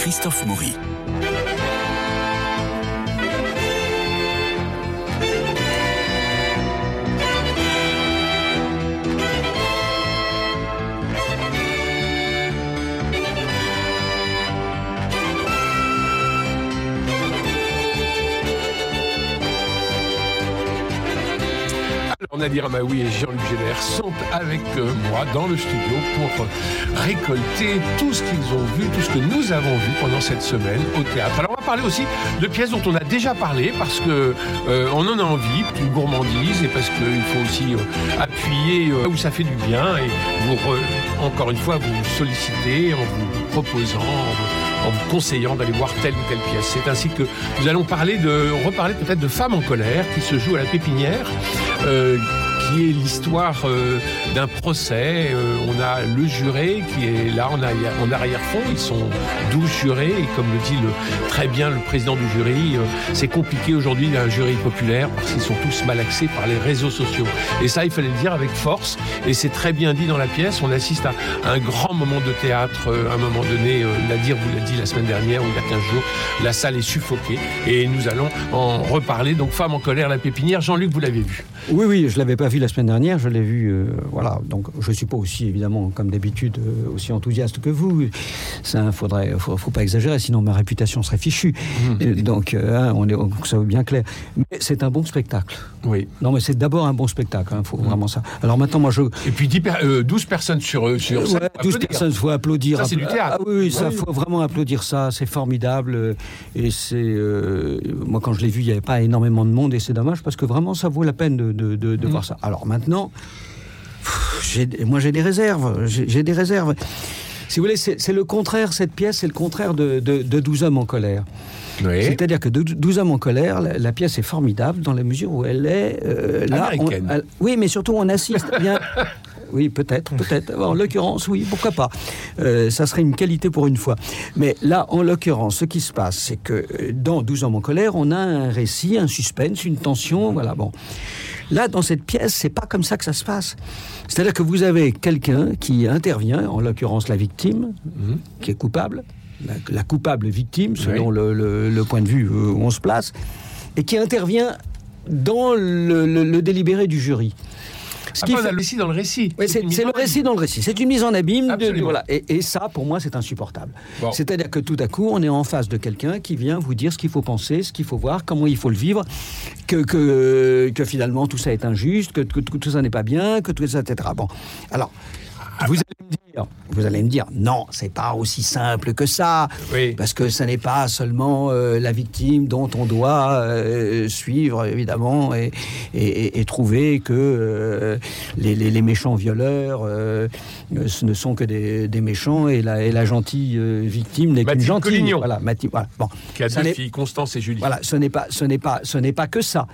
Christophe Maury. Nadir Amaoui et Jean-Luc Génère sont avec euh, moi dans le studio pour récolter tout ce qu'ils ont vu, tout ce que nous avons vu pendant cette semaine au théâtre. Alors on va parler aussi de pièces dont on a déjà parlé parce que euh, on en a envie, une gourmandise et parce qu'il faut aussi euh, appuyer où ça fait du bien et vous encore une fois vous solliciter en vous proposant conseillant d'aller voir telle ou telle pièce. C'est ainsi que nous allons parler de, reparler peut-être de Femmes en colère qui se joue à la pépinière. Euh, l'histoire euh, d'un procès. Euh, on a le juré qui est là en, arrière, en arrière-fond. Ils sont 12 jurés et comme le dit très bien le président du jury, euh, c'est compliqué aujourd'hui d'un jury populaire parce qu'ils sont tous malaxés par les réseaux sociaux. Et ça, il fallait le dire avec force. Et c'est très bien dit dans la pièce. On assiste à un grand moment de théâtre. à un moment donné, Nadir vous l'a dit la semaine dernière ou il y a 15 jours, la salle est suffoquée. Et nous allons en reparler. Donc, Femme en colère, la pépinière. Jean-Luc, vous l'avez vu Oui, oui, je l'avais pas vu la semaine dernière, je l'ai vu. Euh, voilà, donc je suis pas aussi évidemment, comme d'habitude, euh, aussi enthousiaste que vous. Ça, faudrait, faut, faut pas exagérer, sinon ma réputation serait fichue. Mmh. Donc, euh, hein, on est, ça veut bien clair. Mais c'est un bon spectacle. Oui. Non, mais c'est d'abord un bon spectacle. Hein, faut mmh. vraiment ça. Alors maintenant, moi, je. Et puis 10 12 personnes sur sur. Ouais, 12 personnes, faut applaudir. Ça, c'est du théâtre. Ah, oui, ça, faut vraiment applaudir ça. C'est formidable. Et c'est moi quand je l'ai vu, il n'y avait pas énormément de monde et c'est dommage parce que vraiment, ça vaut la peine de, de, de, de mmh. voir ça. Alors maintenant, moi j'ai des réserves. J'ai des réserves. Si vous voulez, c'est le contraire, cette pièce, c'est le contraire de, de, de 12 hommes en colère. Oui. C'est-à-dire que 12 hommes en colère, la, la, pièce est formidable dans la mesure où elle est euh, là. On, elle, oui, mais surtout on assiste bien. oui, peut-être, peut-être. En l'occurrence, oui, pourquoi pas. Euh, ça serait une qualité pour une fois. Mais là, en l'occurrence, ce qui se passe, c'est que euh, dans 12 hommes en colère, on a un récit, un suspense, une tension, voilà, bon. Là, dans cette pièce, c'est pas comme ça que ça se passe. C'est-à-dire que vous avez quelqu'un qui intervient, en l'occurrence la victime, mmh. qui est coupable, la, la coupable victime, selon oui. le, le, le, point de vue où on se place, et qui intervient dans le, le délibéré du jury. Ce qui fait... le récit dans le récit. Oui, c'est le récit dans le récit. C'est une mise en abîme. De, voilà. et, et, ça, pour moi, c'est insupportable. Bon. C'est-à-dire que tout à coup, on est en face de quelqu'un qui vient vous dire ce qu'il faut penser, ce qu'il faut voir, comment il faut le vivre, que, que, que finalement tout ça est injuste, que, que, que tout ça n'est pas bien, que tout ça, etc. Bon, alors. Vous allez me dire, vous allez me dire, non, c'est pas aussi simple que ça, oui. parce que ce n'est pas seulement euh, la victime dont on doit euh, suivre évidemment et, et, et trouver que euh, les, les, les, méchants violeurs ce ne sont que des, des méchants et la, et la gentille victime n'est qu'une gentille. Collignon. Voilà, Mathilde, voilà. Bon, qui a deux filles, Constance et Julie. Voilà, ce n'est pas, ce n'est pas, ce n'est pas que ça.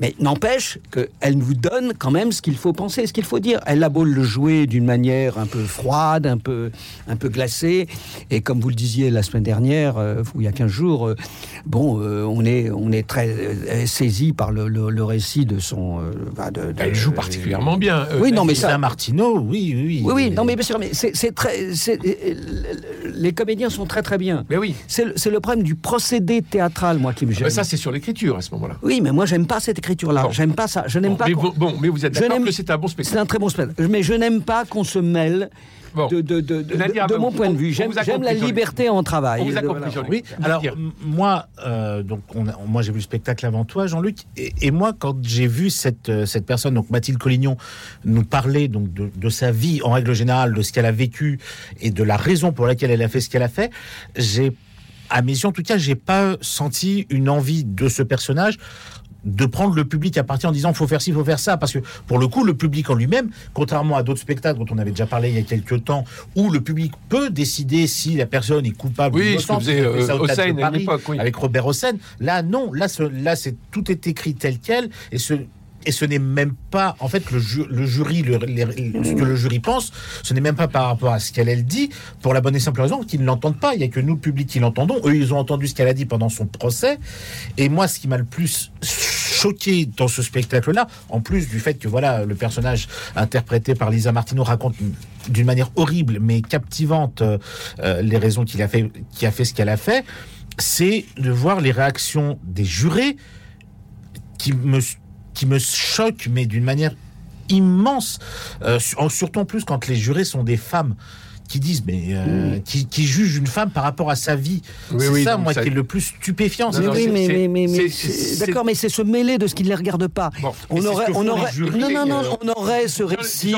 Mais n'empêche qu'elle nous donne quand même ce qu'il faut penser, ce qu'il faut dire. Elle a beau le jouer d'une manière un peu froide, un peu, un peu glacée. Et comme vous le disiez la semaine dernière, euh, il y a 15 jours, euh, bon, euh, on, est, on est très saisi par le, le, le, récit de son. De, de, Elle joue particulièrement bien. oui, non, mais ça. Martineau, oui, oui. Oui, oui, non, mais bien sûr, mais c'est très. Les comédiens sont très, très bien. Mais oui. C'est le problème du procédé théâtral, moi, qui me gêne. Mais ça, c'est sur l'écriture à ce moment-là. Oui, mais moi, j'aime pas cette écriture écriture-là. Bon. J'aime pas ça. Je n'aime bon, pas. Mais bon, mais vous êtes d'accord que c'est un bon spectacle. C'est un très bon spectacle. Mais je n'aime pas qu'on se mêle. Bon. De, de, de, de, Nadia, de mon point de vue, j'aime la liberté en travail. On vous a compris, voilà. Oui, alors moi, euh, donc moi j'ai vu le spectacle avant toi, Jean-Luc, et, moi quand j'ai vu cette, euh, cette personne, donc Mathilde Collignon, nous parler donc de, de sa vie en règle générale, de ce qu'elle a vécu et de la raison pour laquelle elle a fait ce qu'elle a fait, j'ai à mes yeux en tout cas, j'ai pas senti une envie de ce personnage de prendre le public à partir en disant faut faire ci, faut faire ça, parce que pour le coup, le public en lui-même, contrairement à d'autres spectacles dont on avait déjà parlé il y a quelques temps, où le public peut décider si la personne est coupable oui, ou innocente, ce euh, oui. avec Robert Hossein, là non, là, ce, là c'est tout est écrit tel quel, et ce et ce n'est même pas en fait le, ju le jury le, les, ce que le jury pense ce n'est même pas par rapport à ce qu'elle elle dit pour la bonne et simple raison qu'ils ne l'entendent pas. Il y a que nous public qui l'entendons. Eux ils ont entendu ce qu'elle a dit pendant son procès. Et moi ce qui m'a le plus choqué dans ce spectacle-là, en plus du fait que voilà le personnage interprété par Lisa Martino raconte d'une manière horrible mais captivante euh, les raisons qu'il a fait, qui a fait ce qu'elle a fait, c'est de voir les réactions des jurés qui me qui me choquent mais d'une manière immense, euh, surtout en plus quand les jurés sont des femmes qui disent, mais euh, qui, qui jugent une femme par rapport à sa vie. c'est ça, moi, qui est le plus stupéfiant. oui, mais, mais, mais d'accord, mais c'est se mêler de ce qui ne les regarde pas. on aurait, on aurait, non, non, non, on aurait ce récit.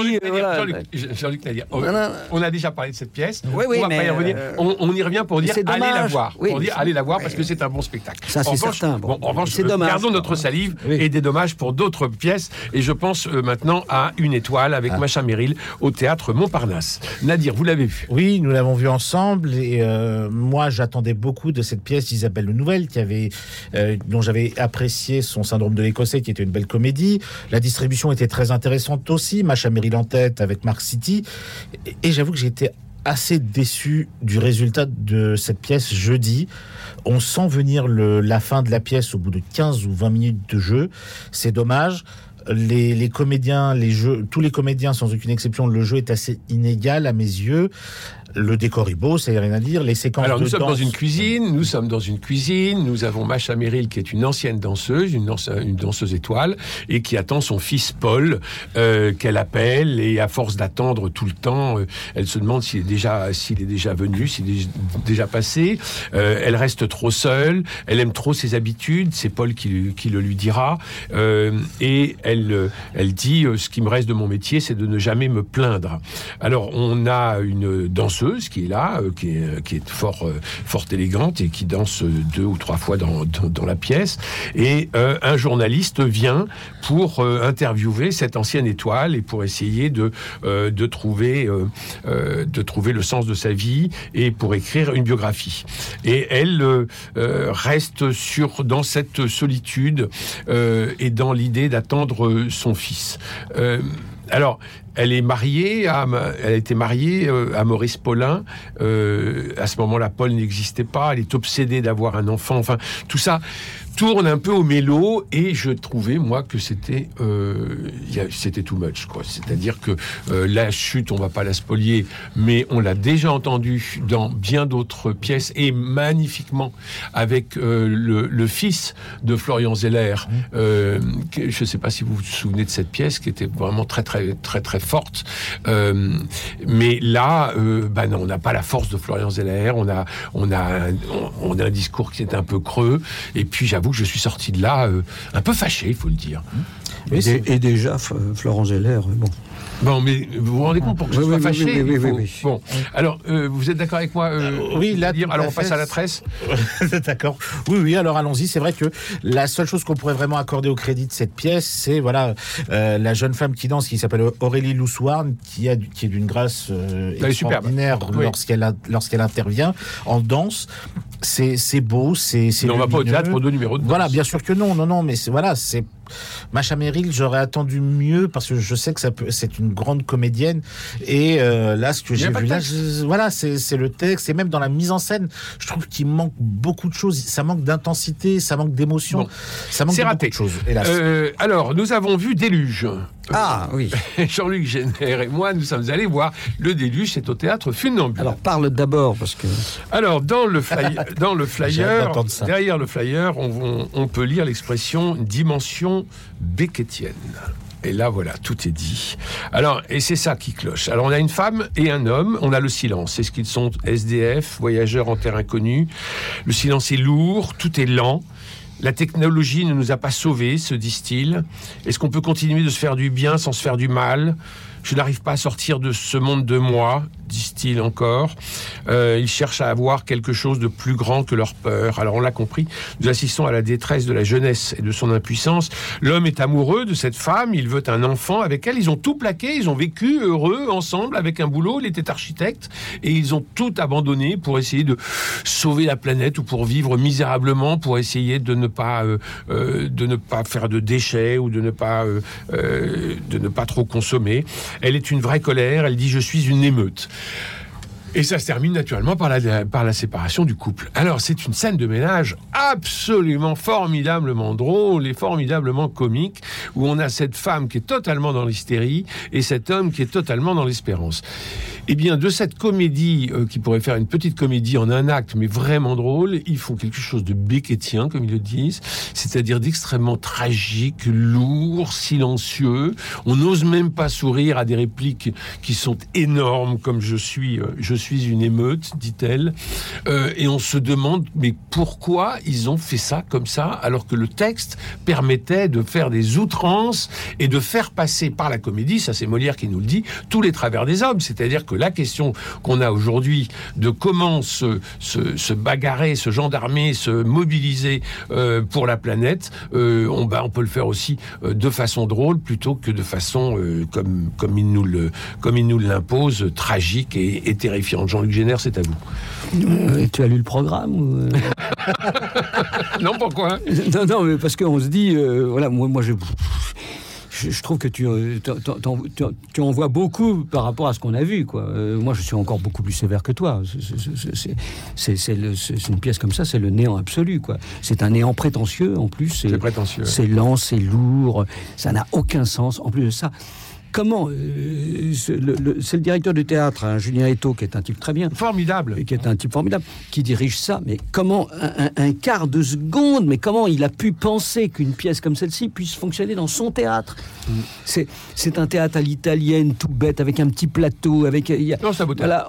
Jean-Luc Nadir, on a déjà parlé de cette pièce. Oui, oui, on, mais euh, on, y revient pour dire allez la voir. Pour dire allez la voir parce que c'est un bon spectacle. Ça, c'est certain. Bon, en revanche, gardons notre salive et des dommages pour d'autres pièces. Et je pense euh, maintenant à Une étoile avec ah. Macha Merrill au théâtre Montparnasse. Nadir, vous l'avez oui, nous l'avons vu ensemble. Et euh, moi, j'attendais beaucoup de cette pièce d'Isabelle Le Nouvelle, qui avait, euh, dont j'avais apprécié son syndrome de l'Écossais, qui était une belle comédie. La distribution était très intéressante aussi. Macha Merrill en tête avec Mark City. Et, j'avoue que j'étais assez déçu du résultat de cette pièce jeudi. On sent venir la fin de la pièce au bout de 15 ou 20 minutes de jeu. C'est dommage les, comédiens, les jeux, tous les comédiens sans aucune exception, le jeu est assez inégal à mes yeux. Le décor est beau, a rien à dire. Les séquences Alors nous sommes dans une cuisine, nous sommes dans une cuisine, nous avons Macha Merrill qui est une ancienne danseuse, une, danseuse, étoile, et qui attend son fils Paul, euh, qu'elle appelle, et à force d'attendre tout le temps, euh, elle se demande s'il est déjà, s'il est déjà venu, s'il est déjà passé. Euh, elle reste trop seule, elle aime trop ses habitudes, c'est Paul qui, qui, le lui dira, et elle, elle dit, ce qui me reste de mon métier, c'est de ne jamais me plaindre. Alors on a une danseuse qui est là, euh, qui, est, euh, qui, est, fort, euh, fort élégante et qui danse deux ou trois fois dans, dans, la pièce. Et un journaliste vient pour interviewer cette ancienne étoile et pour essayer de, de, trouver, de trouver le sens de sa vie et pour écrire une biographie. Et elle reste sur, dans cette solitude et dans l'idée d'attendre son fils. Alors, elle est mariée, à, elle a été mariée euh, à Maurice Paulin. Euh, à ce moment-là, Paul n'existait pas. Elle est obsédée d'avoir un enfant. Enfin, tout ça, tourne un peu au mélo et je trouvais moi que c'était euh, c'était too much quoi. C'est-à-dire que euh, la chute, on va pas la spolier, mais on l'a déjà entendu dans bien d'autres pièces et magnifiquement avec euh, le, fils de Florian Zeller. Mmh. je ne sais pas si vous vous souvenez de cette pièce qui était vraiment très très très très forte, mais là, bah non, on n'a pas la force de Florian Zeller. On a on a on a un discours qui est un peu creux et puis j'avoue je suis sorti de là euh, un peu fâché, il faut le dire. Et, déjà, Florent Zeller, euh, bon. Bon, mais vous vous rendez compte pour que je sois fâché oui, oui, Bon, alors, euh, vous êtes d'accord avec moi Oui, là, dire, alors on passe à la tresse D'accord. Oui, oui, alors allons-y. C'est vrai que la seule chose qu'on pourrait vraiment accorder au crédit de cette pièce, c'est voilà la jeune femme qui danse, qui s'appelle Aurélie Loussoirne, qui, a, qui est d'une grâce extraordinaire lorsqu'elle lorsqu'elle intervient en danse. C'est beau, c'est. On va pas au théâtre pour deux numéros de Voilà, bien sûr que non, non, non, mais voilà, c'est Macha Merrill, j'aurais attendu mieux parce que je sais que ça peut, c'est une grande comédienne. Et euh, là, ce que j'ai vu là, voilà, c'est le texte et même dans la mise en scène, je trouve qu'il manque beaucoup de choses. Ça manque d'intensité, ça manque d'émotion, ça manque de beaucoup de choses. Hélas. Euh, alors, nous avons vu Déluge. Ah oui. Jean-Luc Génère et moi, nous sommes allés voir le Déluge, c'est au théâtre Funambule. Alors parle d'abord parce que. Alors dans le flyer, dans le flyer, derrière le flyer, on, on peut lire l'expression dimension Beckettienne. Et là, voilà, tout est dit. Alors, et c'est ça qui cloche. Alors, on a une femme et un homme, on a le silence. Est-ce qu'ils sont SDF, voyageurs en terre inconnue? Le silence est lourd, tout est lent. La technologie ne nous a pas sauvés, se disent-ils. Est-ce qu'on peut continuer de se faire du bien sans se faire du mal? Je n'arrive pas à sortir de ce monde de moi disent-ils encore. Euh, ils cherchent à avoir quelque chose de plus grand que leur peur. Alors on l'a compris, nous assistons à la détresse de la jeunesse et de son impuissance. L'homme est amoureux de cette femme, il veut un enfant avec elle, ils ont tout plaqué, ils ont vécu heureux ensemble avec un boulot, il était architecte, et ils ont tout abandonné pour essayer de sauver la planète ou pour vivre misérablement, pour essayer de ne pas, euh, euh, de ne pas faire de déchets ou de ne pas, de ne pas trop consommer. Elle est une vraie colère, elle dit je suis une émeute. Et ça se termine naturellement par la, par séparation du couple. Alors, c'est une scène de ménage absolument formidablement drôle et formidablement comique, où on a cette femme qui est totalement dans l'hystérie et cet homme qui est totalement dans l'espérance. Eh bien, de cette comédie, euh, qui pourrait faire une petite comédie en un acte, mais vraiment drôle, ils font quelque chose de béquetien, comme ils le disent, c'est-à-dire d'extrêmement tragique, lourd, silencieux. On n'ose même pas sourire à des répliques qui sont énormes, comme je suis, euh, je suis une émeute, dit-elle. Euh, et on se demande, mais pourquoi ils ont fait ça comme ça, alors que le texte permettait de faire des outrances et de faire passer par la comédie, ça c'est Molière qui nous le dit, tous les travers des hommes. C'est-à-dire que la question qu'on a aujourd'hui de comment se, se, bagarrer, se gendarmer, se mobiliser euh, pour la planète, euh, on, bah, on peut le faire aussi de façon drôle plutôt que de façon comme, comme il nous le, comme il nous l'impose, tragique et, et terrifiante. Jean-Luc Génère, c'est à vous. Euh, tu as lu le programme euh Non, pourquoi? Non, non, mais parce qu'on se dit, euh, voilà, moi, moi je, je, trouve que tu, tu, en vois beaucoup par rapport à ce qu'on a vu. Quoi. moi, je suis encore beaucoup plus sévère que toi. C'est une pièce comme ça, c'est le néant absolu. C'est un néant prétentieux, en plus. C'est prétentieux. C'est lent, c'est lourd, ça n'a aucun sens. En plus de ça, comment euh, c'est le, directeur du théâtre, hein, Julien Eto, qui est un type très bien, formidable, qui est un type formidable, qui dirige ça. Mais comment un, quart de seconde, mais comment il a pu penser qu'une pièce comme celle-ci puisse fonctionner dans son théâtre? Mm. C'est c'est un théâtre à l'italienne, tout bête, avec un petit plateau, avec non, ça voilà,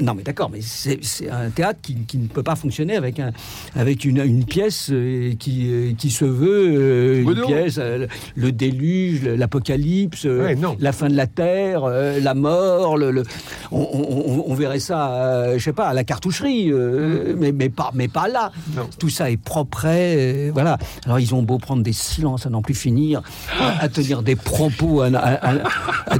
non mais d'accord, mais c'est un théâtre qui, qui, ne peut pas fonctionner avec un avec une, une pièce euh, qui euh, qui se veut une pièce, le déluge, l'apocalypse la fin de la Terre, euh, la mort, le, on, verrait ça, euh, je sais pas, à la cartoucherie, euh, mm. mais, mais, pas, mais pas là. Tout ça est propre, voilà. Alors ils ont beau prendre des silences à n'en plus finir, à, tenir des propos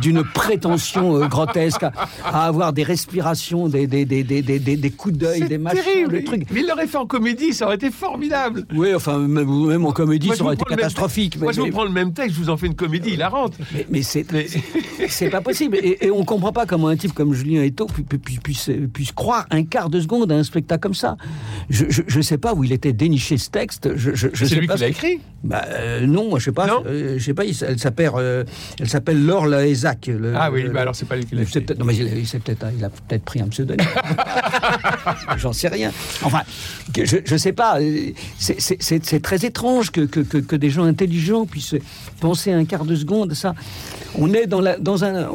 d'une prétention grotesque, à, avoir des respirations, des, des, des, des coups d'œil, des machins, des trucs. Mais il l'aurait fait en comédie, ça aurait été formidable. Oui, enfin, même, en comédie, ça aurait été catastrophique. Moi, je vous prends le même texte, je vous en fais une comédie il rentre. Mais, mais c'est c'est pas possible. Et, on comprend pas comment un type comme Julien Eto puisse, puisse, croire un quart de seconde à un spectacle comme ça. Je, je, sais pas où il était déniché ce texte. Je, je, c'est lui qui l'a écrit bah, euh, Non, moi je sais pas. Euh, je sais pas. elle s'appelle, euh, elle s'appelle Laure Laézac. ah oui, bah alors c'est pas lui qui l'a écrit. Non mais il, peut-être, il a peut-être pris un pseudonyme. J'en sais rien. Enfin, je, je sais pas. C'est très étrange que, que, que, que des gens intelligents puissent penser un quart de seconde ça on est dans, la, dans un.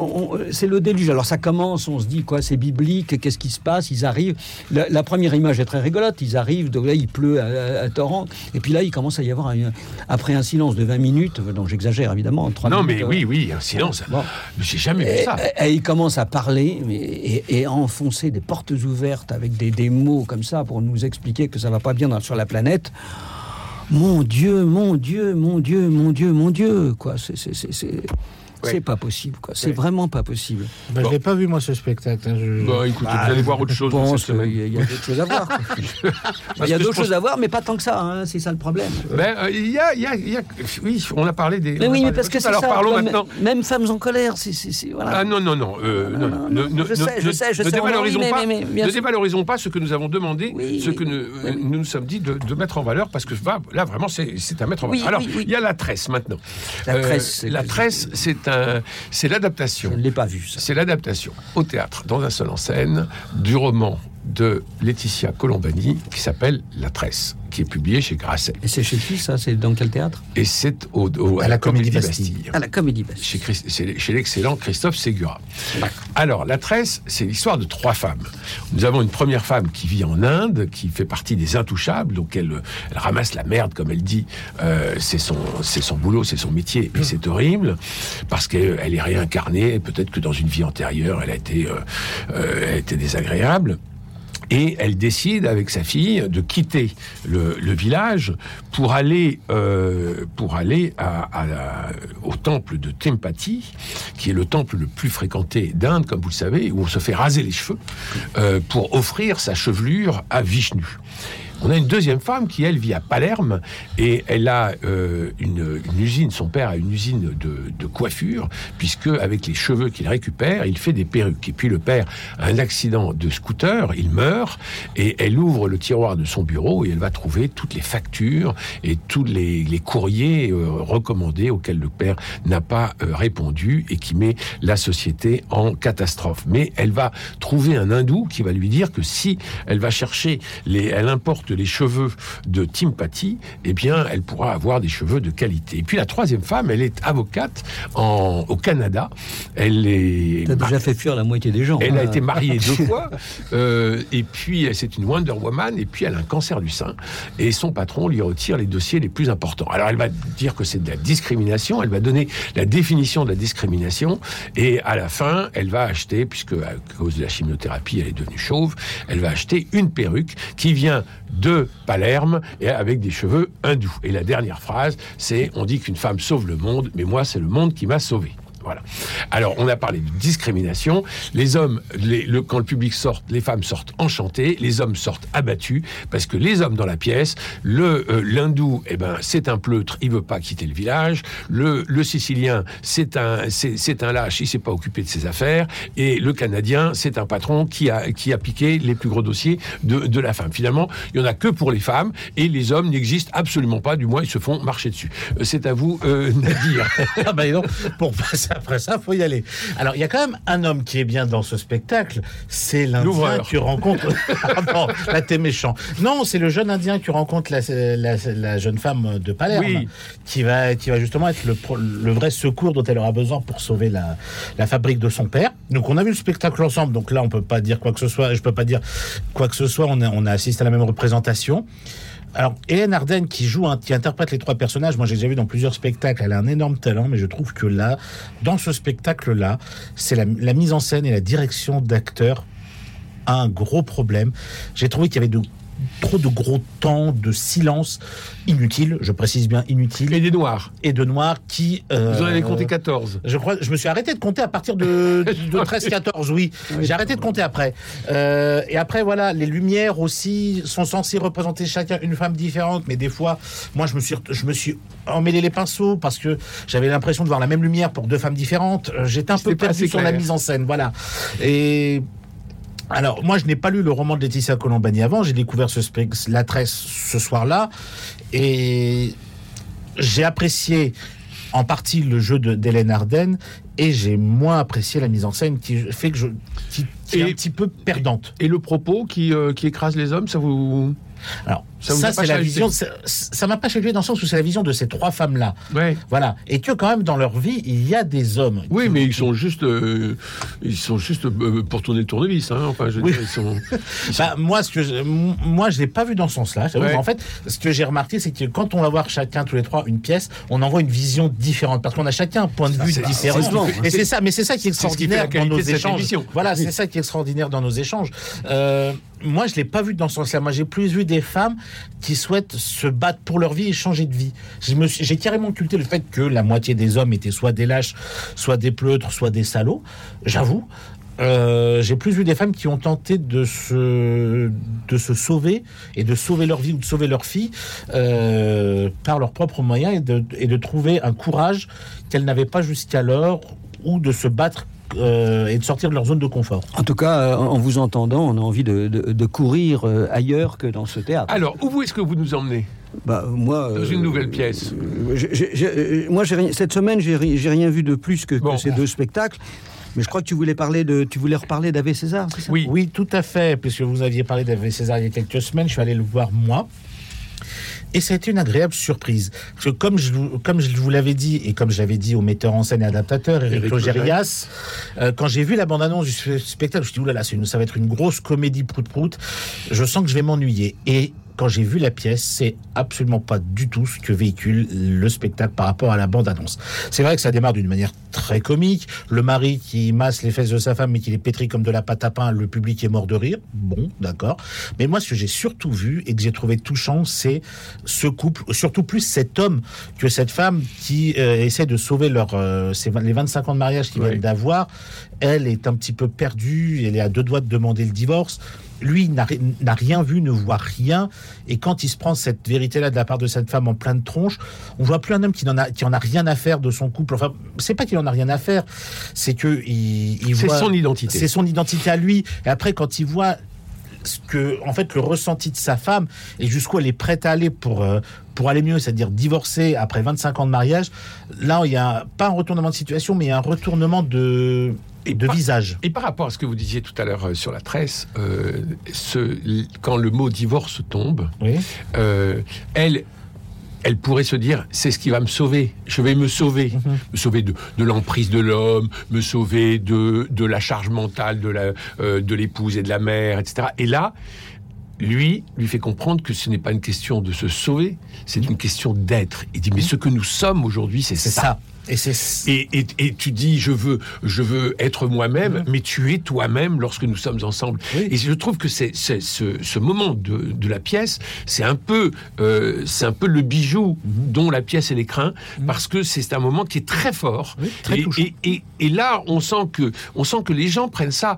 C'est le déluge. Alors ça commence, on se dit quoi, c'est biblique, qu'est-ce qui se passe? Ils arrivent. La, première image est très rigolote. Ils arrivent, donc là il pleut à, torrent, et puis là il commence à y avoir après un silence de 20 minutes. Donc j'exagère évidemment. 3 non mais oui, oui, un silence. J'ai jamais vu ça. Et, ils commencent à parler et, à enfoncer des portes ouvertes avec des, des, mots comme ça pour nous expliquer que ça va pas bien sur la planète. Mon Dieu, mon Dieu, mon Dieu, mon Dieu, mon Dieu, quoi. C'est c'est pas possible, quoi. C'est vraiment pas possible. Bah, Je l'ai pas vu, moi, ce spectacle. Hein, je... Bah, écoutez, vous allez voir autre chose. Il y a, d'autres choses à voir. il y a d'autres choses à voir, mais pas tant que ça. Hein, c'est ça le problème. Ben, euh, il y, a, y, a, y, a, Oui, on a parlé des. Mais oui, mais parce que c'est Alors, parlons maintenant. Même femmes en colère, c'est. Voilà. Ah non, non, non. Euh, non, non, non, je sais, je sais, je sais. Ne dévalorisons, pas, ne dévalorisons pas ce que nous avons demandé, ce que nous nous sommes dit de mettre en valeur, parce que là, vraiment, c'est à mettre en valeur. Alors, il y a la tresse maintenant. La tresse. La tresse, c'est l'adaptation. Je ne l'ai pas vu, ça. C'est l'adaptation au théâtre, dans un seul en scène, du roman de Laetitia Colombani qui s'appelle La Tresse, qui est publié chez Grasset. Et c'est chez qui ça? C'est dans quel théâtre? Et c'est au, à, la, Comédie Bastille. À la Comédie Bastille. Chez, chez l'excellent Christophe Ségura. Alors, La Tresse, c'est l'histoire de trois femmes. Nous avons une première femme qui vit en Inde, qui fait partie des intouchables, donc elle, ramasse la merde, comme elle dit. Euh, c'est son, son boulot, c'est son métier, et c'est horrible, parce qu'elle est réincarnée, peut-être que dans une vie antérieure, elle a été, euh, euh, elle a été désagréable. Et elle décide avec sa fille de quitter le, village pour aller, euh, pour aller au temple de Tempati, qui est le temple le plus fréquenté d'Inde, comme vous le savez, où on se fait raser les cheveux, euh, pour offrir sa chevelure à Vishnu. On a une deuxième femme qui, elle, vit à Palerme et elle a euh, une, usine, son père a une usine de, coiffure, puisque avec les cheveux qu'il récupère, il fait des perruques. Et puis le père a un accident de scooter, il meurt, et elle ouvre le tiroir de son bureau et elle va trouver toutes les factures et tous les, courriers euh, recommandés auxquels le père n'a pas euh, répondu et qui met la société en catastrophe. Mais elle va trouver un hindou qui va lui dire que si elle va chercher les, elle importe les cheveux de Tim Patty, eh bien, elle pourra avoir des cheveux de qualité. Et puis la troisième femme, elle est avocate en, au Canada. Elle est. T'as déjà fait fuir la moitié des gens. Elle a hein. été mariée deux fois. Euh, et puis c'est une Wonder Woman. Et puis elle a un cancer du sein. Et son patron lui retire les dossiers les plus importants. Alors elle va dire que c'est de la discrimination. Elle va donner la définition de la discrimination. Et à la fin, elle va acheter, puisque à cause de la chimiothérapie, elle est devenue chauve, elle va acheter une perruque qui vient de Palerme et avec des cheveux hindous. Et la dernière phrase, c'est on dit qu'une femme sauve le monde, mais moi c'est le monde qui m'a sauvé. Voilà. Alors, on a parlé de discrimination. Les hommes, quand le public sort, les femmes sortent enchantées, les hommes sortent abattus, parce que les hommes dans la pièce, le euh, l'hindou, eh ben, c'est un pleutre, il veut pas quitter le village. Le, sicilien, c'est un, c'est un lâche, il s'est pas occupé de ses affaires. Et le canadien, c'est un patron qui a, qui a piqué les plus gros dossiers de, de la femme. Finalement, il y en a que pour les femmes, et les hommes n'existent absolument pas, du moins ils se font marcher dessus. Euh, c'est à vous, euh, Nadir. ah ben non, pour passer après ça, faut y aller. Alors, il y a quand même un homme qui est bien dans ce spectacle, c'est l'Indien que rencontre. Pardon, là t'es méchant. Non, c'est le jeune Indien qui rencontre la, jeune femme de Palerme, qui va, qui va justement être le, vrai secours dont elle aura besoin pour sauver la, fabrique de son père. Donc, on a vu le spectacle ensemble. Donc là, on peut pas dire quoi que ce soit. Je peux pas dire quoi que ce soit. On a, on a assisté à la même représentation. Alors, Hélène Arden, qui joue, qui interprète les trois personnages, moi j'ai déjà vu dans plusieurs spectacles, elle a un énorme talent, mais je trouve que là, dans ce spectacle-là, c'est la, la, mise en scène et la direction d'acteur un gros problème. J'ai trouvé qu'il y avait de trop de gros temps de silence inutile, je précise bien inutile. Et des noirs. Et de noirs qui... Euh, Vous en avez compté 14. Je crois, je me suis arrêté de compter à partir de, de 13-14, oui. J'ai arrêté de compter après. Euh, et après, voilà, les lumières aussi sont censées représenter chacun une femme différente, mais des fois, moi, je me suis, je me suis emmêlé les pinceaux parce que j'avais l'impression de voir la même lumière pour deux femmes différentes. Euh, j'étais un peu perdu sur la mise en scène, voilà. Et alors, moi, je n'ai pas lu le roman de Laetitia Colombani avant. J'ai découvert ce la tresse ce soir-là. Et j'ai apprécié en partie le jeu d'Hélène Arden et j'ai moins apprécié la mise en scène qui fait que je qui, est un petit peu perdante. Et le propos qui, euh, qui écrase les hommes, ça vous alors, ça, c'est la vision. Ça m'a pas chez dans le sens où c'est la vision de ces trois femmes-là. Ouais. Voilà. Et que quand même dans leur vie, il y a des hommes. Oui, mais ils sont juste, euh, ils sont juste euh, pour tourner le tournevis. Hein. Enfin, je veux dire, ils sont. Bah, moi, ce que je, moi, je l'ai pas vu dans ce sens-là. En fait, ce que j'ai remarqué, c'est que quand on va voir chacun tous les trois une pièce, on envoie une vision différente parce qu'on a chacun un point de vue différent. Et c'est ça, mais c'est ça qui est extraordinaire dans nos échanges. Voilà, c'est ça qui est extraordinaire dans nos échanges. Euh, moi, je l'ai pas vu dans ce sens-là. Moi, j'ai plus vu des femmes qui souhaitent se battre pour leur vie et changer de vie. J'ai carrément occulté le fait que la moitié des hommes étaient soit des lâches, soit des pleutres, soit des salauds. J'avoue. Euh, j'ai plus vu des femmes qui ont tenté de se, de se sauver et de sauver leur vie ou de sauver leur fille euh, par leurs propres moyens et de, et de trouver un courage qu'elles n'avaient pas jusqu'alors ou de se battre euh, et de sortir de leur zone de confort. En tout cas, euh, en vous entendant, on a envie de, courir euh, ailleurs que dans ce théâtre. Alors, où est-ce que vous nous emmenez? Bah, moi, dans une nouvelle pièce. moi, cette semaine, j'ai rien vu de plus que, ces deux spectacles. Mais je crois que tu voulais parler de, tu voulais reparler d'Ave César, c'est ça? Oui, oui, tout à fait. Puisque vous aviez parlé d'Ave César il y a quelques semaines, je suis allé le voir moi. Et ça a été une agréable surprise. Parce que comme je, comme je vous l'avais dit, et comme j'avais dit au metteur en scène et adaptateur, Eric Logérias, euh, quand j'ai vu la bande-annonce du spectacle, je me suis dit, oulala, ça va être une grosse comédie prout-prout. Je sens que je vais m'ennuyer. Et quand j'ai vu la pièce, c'est absolument pas du tout ce que véhicule le spectacle par rapport à la bande-annonce. C'est vrai que ça démarre d'une manière très comique. Le mari qui masse les fesses de sa femme mais qui les pétrit comme de la pâte à pain, le public est mort de rire. Bon, d'accord. Mais moi, ce que j'ai surtout vu et que j'ai trouvé touchant, c'est ce couple, surtout plus cet homme que cette femme qui euh, essaie de sauver leur, euh, les 25 ans de mariage qu'ils viennent d'avoir. Elle est un petit peu perdue, elle est à deux doigts de demander le divorce lui n'a rien vu, ne voit rien. Et quand il se prend cette vérité-là de la part de cette femme en pleine tronche, on voit plus un homme qui n'en a, qui en a rien à faire de son couple. Enfin, c'est pas qu'il en a rien à faire, c'est que il, c'est son identité. C'est son identité à lui. Et après, quand il voit ce que, en fait, le ressenti de sa femme et jusqu'où elle est prête à aller pour, euh, pour aller mieux, c'est-à-dire divorcer après 25 ans de mariage, là, il n'y a pas un retournement de situation, mais un retournement de, et de visage. Et par rapport à ce que vous disiez tout à l'heure euh, sur la tresse, euh, ce, quand le mot divorce tombe, elle, elle pourrait se dire c'est ce qui va me sauver. Je vais me sauver, mhm. me sauver de, l'emprise de l'homme, me sauver de, de la charge mentale de la euh, de l'épouse et de la mère, etc. Et là, lui lui fait comprendre que ce n'est pas une question de se sauver, c'est une question d'être. Il dit mais ce que nous sommes aujourd'hui, c'est ça. Et, et, tu dis, je veux, je veux être moi-même, mm-hmm. mais tu es toi-même lorsque nous sommes ensemble. Et je trouve que c'est, ce, ce, moment de, de, la pièce, c'est un peu, euh, c'est un peu le bijou dont la pièce est l'écrin, mm-hmm. parce que c'est un moment qui est très fort. et, et, là, on sent que, on sent que les gens prennent ça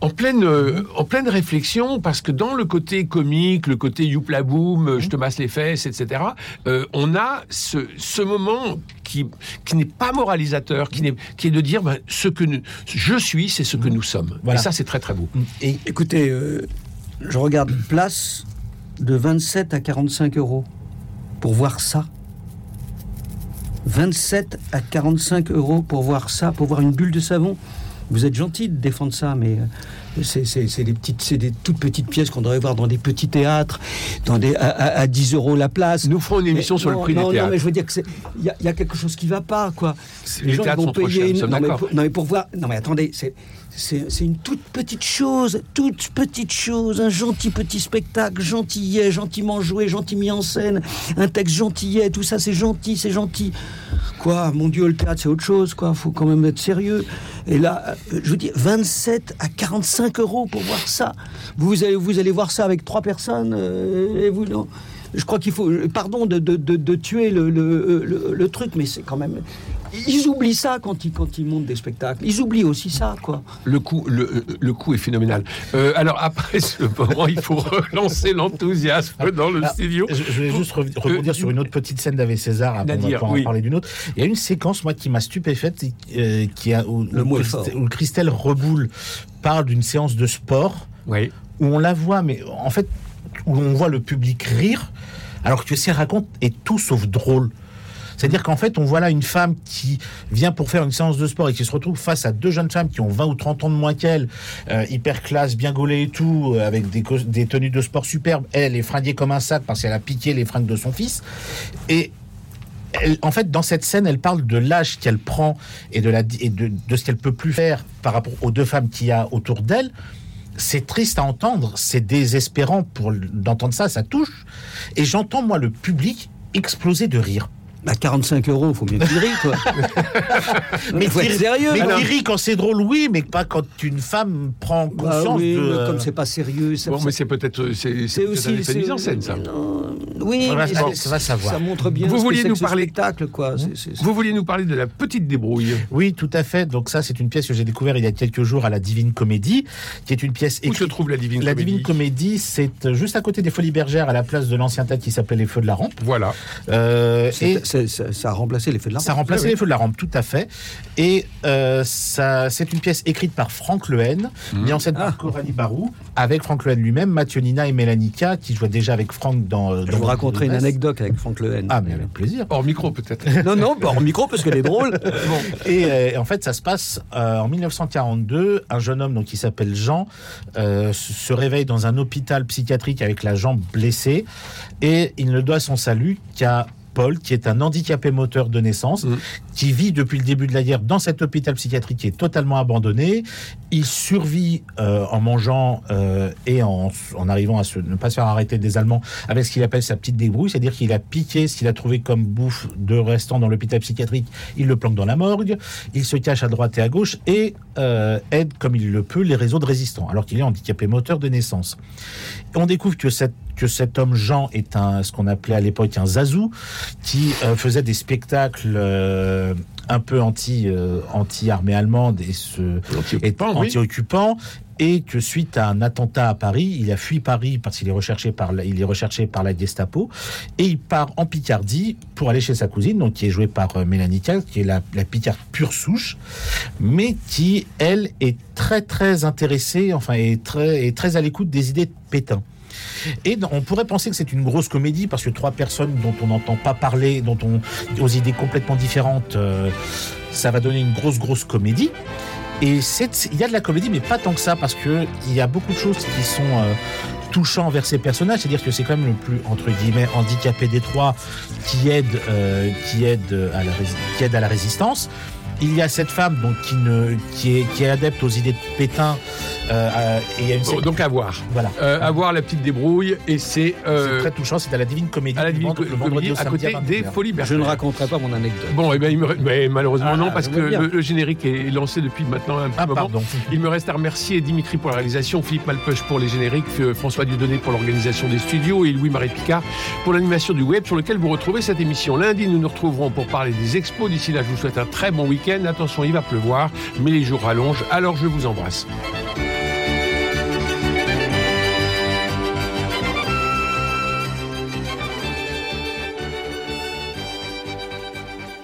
en pleine, euh, en pleine réflexion, parce que dans le côté comique, le côté youpla boum, je te masse les fesses, etc. Euh, on a ce, ce moment qui, qui n'est pas moralisateur, qui, est, qui est de dire ben, ce que je suis, c'est ce que nous sommes. Et ça, c'est très très beau. Et écoutez, euh, je regarde une place de 27 à 45 euros pour voir ça. 27 à 45 euros pour voir ça, pour voir une bulle de savon. Vous êtes gentil de défendre ça, mais euh, c'est des petites, c'est des toutes petites pièces qu'on devrait voir dans des petits théâtres, dans des à, 10 euros la place. Nous ferons une émission sur le prix des théâtres. Non, mais je veux dire que il y, a quelque chose qui va pas, quoi. Les, gens vont payer. non, mais non, mais pour voir. Non, mais attendez, c'est c'est une toute petite chose, toute petite chose, un gentil petit spectacle, gentillet, gentiment joué, gentil mis en scène, un texte gentillet, tout ça c'est gentil, c'est gentil. Quoi, mon Dieu, le théâtre c'est autre chose, quoi, faut quand même être sérieux. Et là, euh, je vous dis, 27 à 45 euros pour voir ça. Vous allez, vous allez voir ça avec trois personnes, euh, et vous non je crois qu'il faut, pardon de, de, de, tuer le, le, le, truc, mais c'est quand même. Ils oublient ça quand ils, quand ils montent des spectacles. Ils oublient aussi ça, quoi. Le coup, le, le coup est phénoménal. Euh, alors, après ce moment, il faut relancer l'enthousiasme dans le studio. Je, vais juste rebondir euh, sur une autre petite scène d'Ave César, avant de en parler d'une autre. Il y a une séquence, moi, qui m'a stupéfaite, euh, qui a, où, le où, Christelle Reboul parle d'une séance de sport. Oui. Où on la voit, mais en fait, où on voit le public rire, alors que ce qu'elle raconte est tout sauf drôle. C'est-à-dire qu'en fait, on voit là une femme qui vient pour faire une séance de sport et qui se retrouve face à deux jeunes femmes qui ont 20 ou 30 ans de moins qu'elle, euh, hyper classe, bien gaulées et tout, euh, avec des, tenues de sport superbes. Elle est fringuée comme un sac parce qu'elle a piqué les fringues de son fils. Et en fait, dans cette scène, elle parle de l'âge qu'elle prend et de ce qu'elle peut plus faire par rapport aux deux femmes qu'il y a autour d'elle c'est triste à entendre, c'est désespérant pour d'entendre ça, ça touche. Et j'entends moi le public exploser de rire. Bah 45 euros, il faut bien qu'il rit, quoi. mais faut être sérieux. Mais rit quand c'est drôle, oui, mais pas quand une femme prend bah conscience oui, de... Comme c'est pas sérieux... Ça, bon, mais c'est peut-être... C'est aussi... une mise en scène, ça. oui, ça, va, ça, va savoir. Ça montre bien vous ce vouliez nous parler... spectacle, quoi. Vous vouliez nous parler de la petite débrouille. Oui, tout à fait. Donc ça, c'est une pièce que j'ai découverte il y a quelques jours à la Divine Comédie, qui est une pièce... Où se trouve la Divine Comédie La Divine Comédie, c'est juste à côté des Folies Bergères, à la place de l'ancien théâtre qui s'appelait Les Feux de la Rampe. Voilà. Euh, et ça a les feux de la rampe. Ça a remplacé les feux de la rampe, tout à fait. Et euh, ça, c'est une pièce écrite par Franck Lehen, mmh. mise en scène par ah. Coralie Barou, avec Franck Lehen lui-même, Mathieu Nina et Mélanica, qui jouaient déjà avec Franck dans. Euh, dans Je vous raconterai une anecdote avec Franck Lehen. Ah, mais avec plaisir. Hors micro, peut-être. non, non, pas hors micro, parce qu'elle est drôle. Et, euh, en fait, ça se passe en 1942. Un jeune homme donc, qui s'appelle Jean se réveille dans un hôpital psychiatrique avec la jambe blessée. Et il ne doit son salut qu'à Paul, qui est un handicapé moteur de naissance, mm. qui vit depuis le début de la guerre dans cet hôpital psychiatrique qui est totalement abandonné. Il survit euh, en mangeant euh, et en, arrivant à ne pas se faire arrêter des Allemands avec ce qu'il appelle sa petite débrouille, c'est-à-dire qu'il a piqué ce qu'il a trouvé comme bouffe de restant dans l'hôpital psychiatrique, il le planque dans la morgue, il se cache à droite et à gauche et euh, aide comme il le peut les réseaux de résistants, alors qu'il est handicapé moteur de naissance. On découvre que cette que cet homme Jean est un ce qu'on appelait à l'époque un zazou qui faisait des spectacles un peu anti anti armée allemande et ce anti-occupant et que suite à un attentat à Paris, il a fui Paris parce qu'il est recherché par la, il est recherché par la Gestapo et il part en Picardie pour aller chez sa cousine, donc qui est jouée par euh, Mélanie Cal, qui est la, la Picarde pure souche, mais qui elle est très très intéressée, enfin est très est très à l'écoute des idées de Pétain. Et on pourrait penser que c'est une grosse comédie parce que trois personnes dont on n'entend pas parler, dont on aux idées complètement différentes, euh, ça va donner une grosse grosse comédie. Et il y a de la comédie, mais pas tant que ça, parce que il y a beaucoup de choses qui sont euh, touchants vers ces personnages. C'est-à-dire que c'est quand même le plus entre guillemets handicapé des trois qui aide, euh, qui aide à la, qui aide à la résistance. Il y a cette femme donc qui ne qui est qui est adepte aux idées de Pétain euh, et donc à voir. Voilà. Euh, à voir la petite débrouille et c'est euh, très touchant. C'est à la Divine Comédie. À la Divine Comédie à côté des Folies Je ne raconterai pas mon anecdote. Bon, et eh ben, mais malheureusement non ah, parce que le, générique est lancé depuis maintenant un petit ah, moment. Il me reste à remercier Dimitri pour la réalisation, Philippe Malpeuch pour les génériques, François Dieudonné pour l'organisation des studios et Louis-Marie Picard pour l'animation du web sur lequel vous retrouvez cette émission. Lundi, nous nous retrouverons pour parler des expos. D'ici là, je vous souhaite un très bon Attention, il va pleuvoir, mais les jours rallongent. Alors, je vous embrasse.